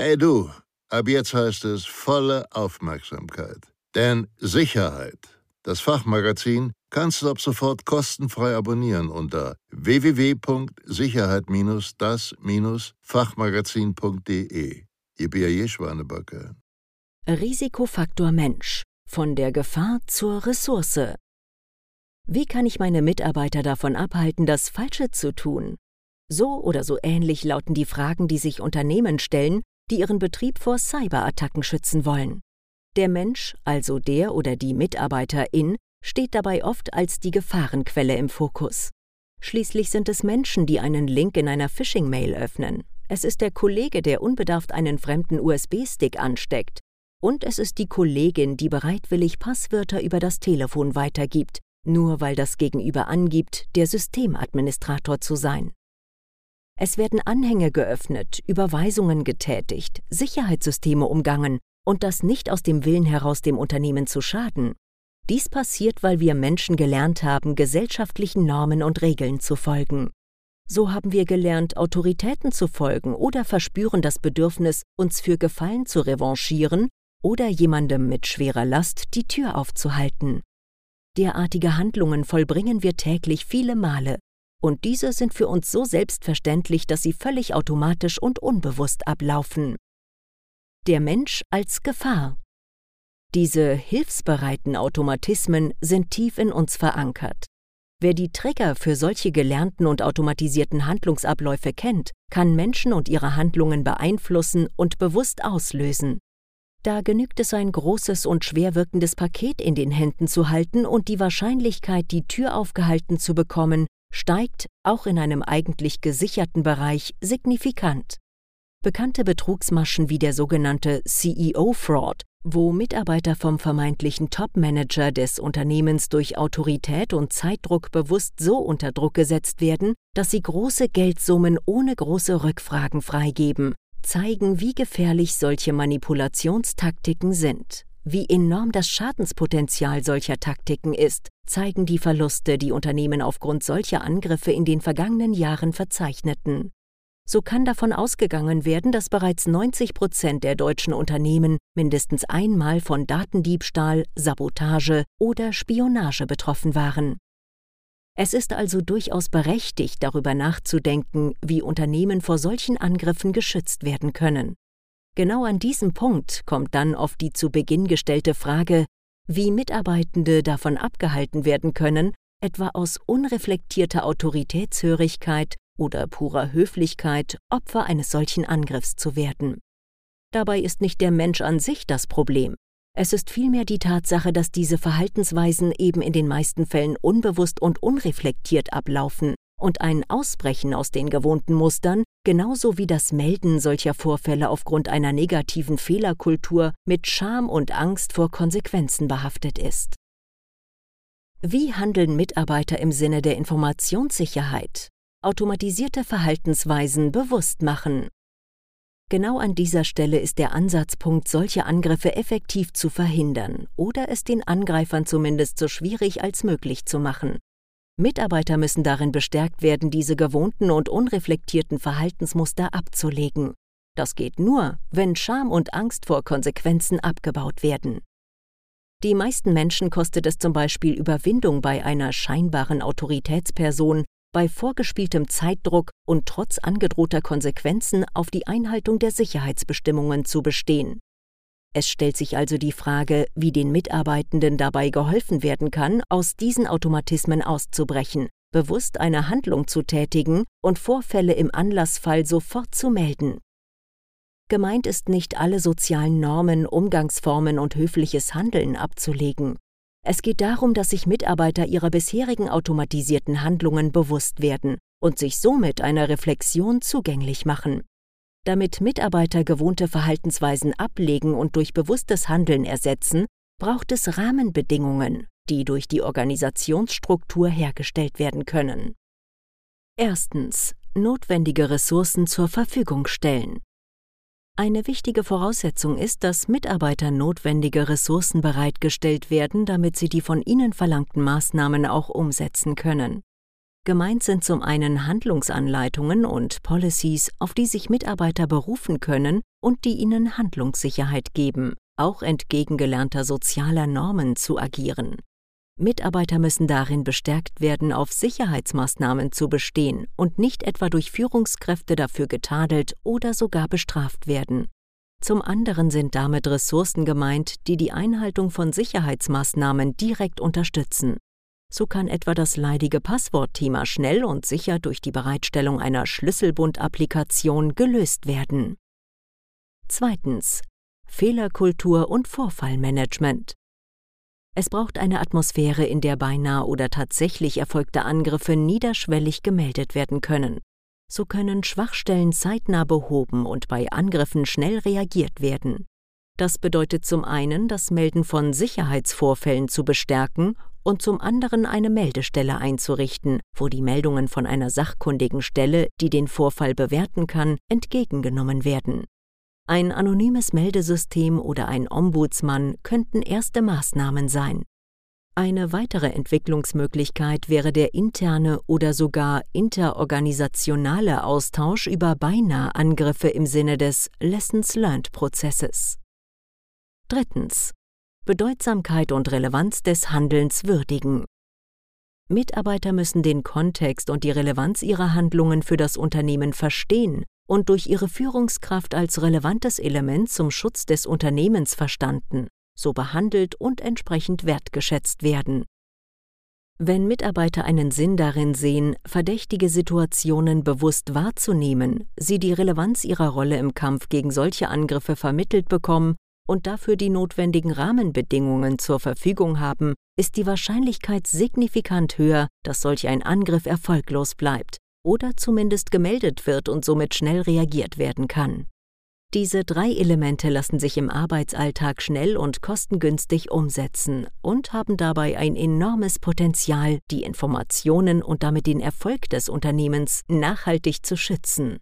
Hey du, ab jetzt heißt es volle Aufmerksamkeit. Denn Sicherheit, das Fachmagazin, kannst du ab sofort kostenfrei abonnieren unter www.sicherheit-das-fachmagazin.de. Ihr B.A.J. Schwanebacke. Risikofaktor Mensch. Von der Gefahr zur Ressource. Wie kann ich meine Mitarbeiter davon abhalten, das Falsche zu tun? So oder so ähnlich lauten die Fragen, die sich Unternehmen stellen, die ihren Betrieb vor Cyberattacken schützen wollen. Der Mensch, also der oder die Mitarbeiterin, steht dabei oft als die Gefahrenquelle im Fokus. Schließlich sind es Menschen, die einen Link in einer Phishing-Mail öffnen. Es ist der Kollege, der unbedarft einen fremden USB-Stick ansteckt. Und es ist die Kollegin, die bereitwillig Passwörter über das Telefon weitergibt, nur weil das Gegenüber angibt, der Systemadministrator zu sein. Es werden Anhänge geöffnet, Überweisungen getätigt, Sicherheitssysteme umgangen und das nicht aus dem Willen heraus dem Unternehmen zu schaden. Dies passiert, weil wir Menschen gelernt haben, gesellschaftlichen Normen und Regeln zu folgen. So haben wir gelernt, Autoritäten zu folgen oder verspüren das Bedürfnis, uns für Gefallen zu revanchieren oder jemandem mit schwerer Last die Tür aufzuhalten. Derartige Handlungen vollbringen wir täglich viele Male, und diese sind für uns so selbstverständlich, dass sie völlig automatisch und unbewusst ablaufen. Der Mensch als Gefahr. Diese hilfsbereiten Automatismen sind tief in uns verankert. Wer die Trigger für solche gelernten und automatisierten Handlungsabläufe kennt, kann Menschen und ihre Handlungen beeinflussen und bewusst auslösen. Da genügt es ein großes und schwer wirkendes Paket in den Händen zu halten und die Wahrscheinlichkeit, die Tür aufgehalten zu bekommen, steigt auch in einem eigentlich gesicherten Bereich signifikant. Bekannte Betrugsmaschen wie der sogenannte CEO-Fraud, wo Mitarbeiter vom vermeintlichen Top-Manager des Unternehmens durch Autorität und Zeitdruck bewusst so unter Druck gesetzt werden, dass sie große Geldsummen ohne große Rückfragen freigeben, zeigen, wie gefährlich solche Manipulationstaktiken sind. Wie enorm das Schadenspotenzial solcher Taktiken ist, zeigen die Verluste, die Unternehmen aufgrund solcher Angriffe in den vergangenen Jahren verzeichneten. So kann davon ausgegangen werden, dass bereits 90 Prozent der deutschen Unternehmen mindestens einmal von Datendiebstahl, Sabotage oder Spionage betroffen waren. Es ist also durchaus berechtigt, darüber nachzudenken, wie Unternehmen vor solchen Angriffen geschützt werden können. Genau an diesem Punkt kommt dann oft die zu Beginn gestellte Frage, wie Mitarbeitende davon abgehalten werden können, etwa aus unreflektierter Autoritätshörigkeit oder purer Höflichkeit Opfer eines solchen Angriffs zu werden. Dabei ist nicht der Mensch an sich das Problem. Es ist vielmehr die Tatsache, dass diese Verhaltensweisen eben in den meisten Fällen unbewusst und unreflektiert ablaufen und ein Ausbrechen aus den gewohnten Mustern, genauso wie das Melden solcher Vorfälle aufgrund einer negativen Fehlerkultur mit Scham und Angst vor Konsequenzen behaftet ist. Wie handeln Mitarbeiter im Sinne der Informationssicherheit? Automatisierte Verhaltensweisen bewusst machen. Genau an dieser Stelle ist der Ansatzpunkt, solche Angriffe effektiv zu verhindern oder es den Angreifern zumindest so schwierig als möglich zu machen. Mitarbeiter müssen darin bestärkt werden, diese gewohnten und unreflektierten Verhaltensmuster abzulegen. Das geht nur, wenn Scham und Angst vor Konsequenzen abgebaut werden. Die meisten Menschen kostet es zum Beispiel Überwindung bei einer scheinbaren Autoritätsperson, bei vorgespieltem Zeitdruck und trotz angedrohter Konsequenzen auf die Einhaltung der Sicherheitsbestimmungen zu bestehen. Es stellt sich also die Frage, wie den Mitarbeitenden dabei geholfen werden kann, aus diesen Automatismen auszubrechen, bewusst eine Handlung zu tätigen und Vorfälle im Anlassfall sofort zu melden. Gemeint ist nicht alle sozialen Normen, Umgangsformen und höfliches Handeln abzulegen. Es geht darum, dass sich Mitarbeiter ihrer bisherigen automatisierten Handlungen bewusst werden und sich somit einer Reflexion zugänglich machen. Damit Mitarbeiter gewohnte Verhaltensweisen ablegen und durch bewusstes Handeln ersetzen, braucht es Rahmenbedingungen, die durch die Organisationsstruktur hergestellt werden können. Erstens. Notwendige Ressourcen zur Verfügung stellen. Eine wichtige Voraussetzung ist, dass Mitarbeitern notwendige Ressourcen bereitgestellt werden, damit sie die von ihnen verlangten Maßnahmen auch umsetzen können. Gemeint sind zum einen Handlungsanleitungen und Policies, auf die sich Mitarbeiter berufen können und die ihnen Handlungssicherheit geben, auch entgegen gelernter sozialer Normen zu agieren. Mitarbeiter müssen darin bestärkt werden, auf Sicherheitsmaßnahmen zu bestehen und nicht etwa durch Führungskräfte dafür getadelt oder sogar bestraft werden. Zum anderen sind damit Ressourcen gemeint, die die Einhaltung von Sicherheitsmaßnahmen direkt unterstützen. So kann etwa das leidige Passwortthema schnell und sicher durch die Bereitstellung einer Schlüsselbund-Applikation gelöst werden. Zweitens. Fehlerkultur und Vorfallmanagement. Es braucht eine Atmosphäre, in der beinahe oder tatsächlich erfolgte Angriffe niederschwellig gemeldet werden können. So können Schwachstellen zeitnah behoben und bei Angriffen schnell reagiert werden. Das bedeutet zum einen, das Melden von Sicherheitsvorfällen zu bestärken und zum anderen eine Meldestelle einzurichten, wo die Meldungen von einer sachkundigen Stelle, die den Vorfall bewerten kann, entgegengenommen werden. Ein anonymes Meldesystem oder ein Ombudsmann könnten erste Maßnahmen sein. Eine weitere Entwicklungsmöglichkeit wäre der interne oder sogar interorganisationale Austausch über beinahe Angriffe im Sinne des Lessons Learned Prozesses. Drittens. Bedeutsamkeit und Relevanz des Handelns würdigen. Mitarbeiter müssen den Kontext und die Relevanz ihrer Handlungen für das Unternehmen verstehen und durch ihre Führungskraft als relevantes Element zum Schutz des Unternehmens verstanden, so behandelt und entsprechend wertgeschätzt werden. Wenn Mitarbeiter einen Sinn darin sehen, verdächtige Situationen bewusst wahrzunehmen, sie die Relevanz ihrer Rolle im Kampf gegen solche Angriffe vermittelt bekommen und dafür die notwendigen Rahmenbedingungen zur Verfügung haben, ist die Wahrscheinlichkeit signifikant höher, dass solch ein Angriff erfolglos bleibt oder zumindest gemeldet wird und somit schnell reagiert werden kann. Diese drei Elemente lassen sich im Arbeitsalltag schnell und kostengünstig umsetzen und haben dabei ein enormes Potenzial, die Informationen und damit den Erfolg des Unternehmens nachhaltig zu schützen.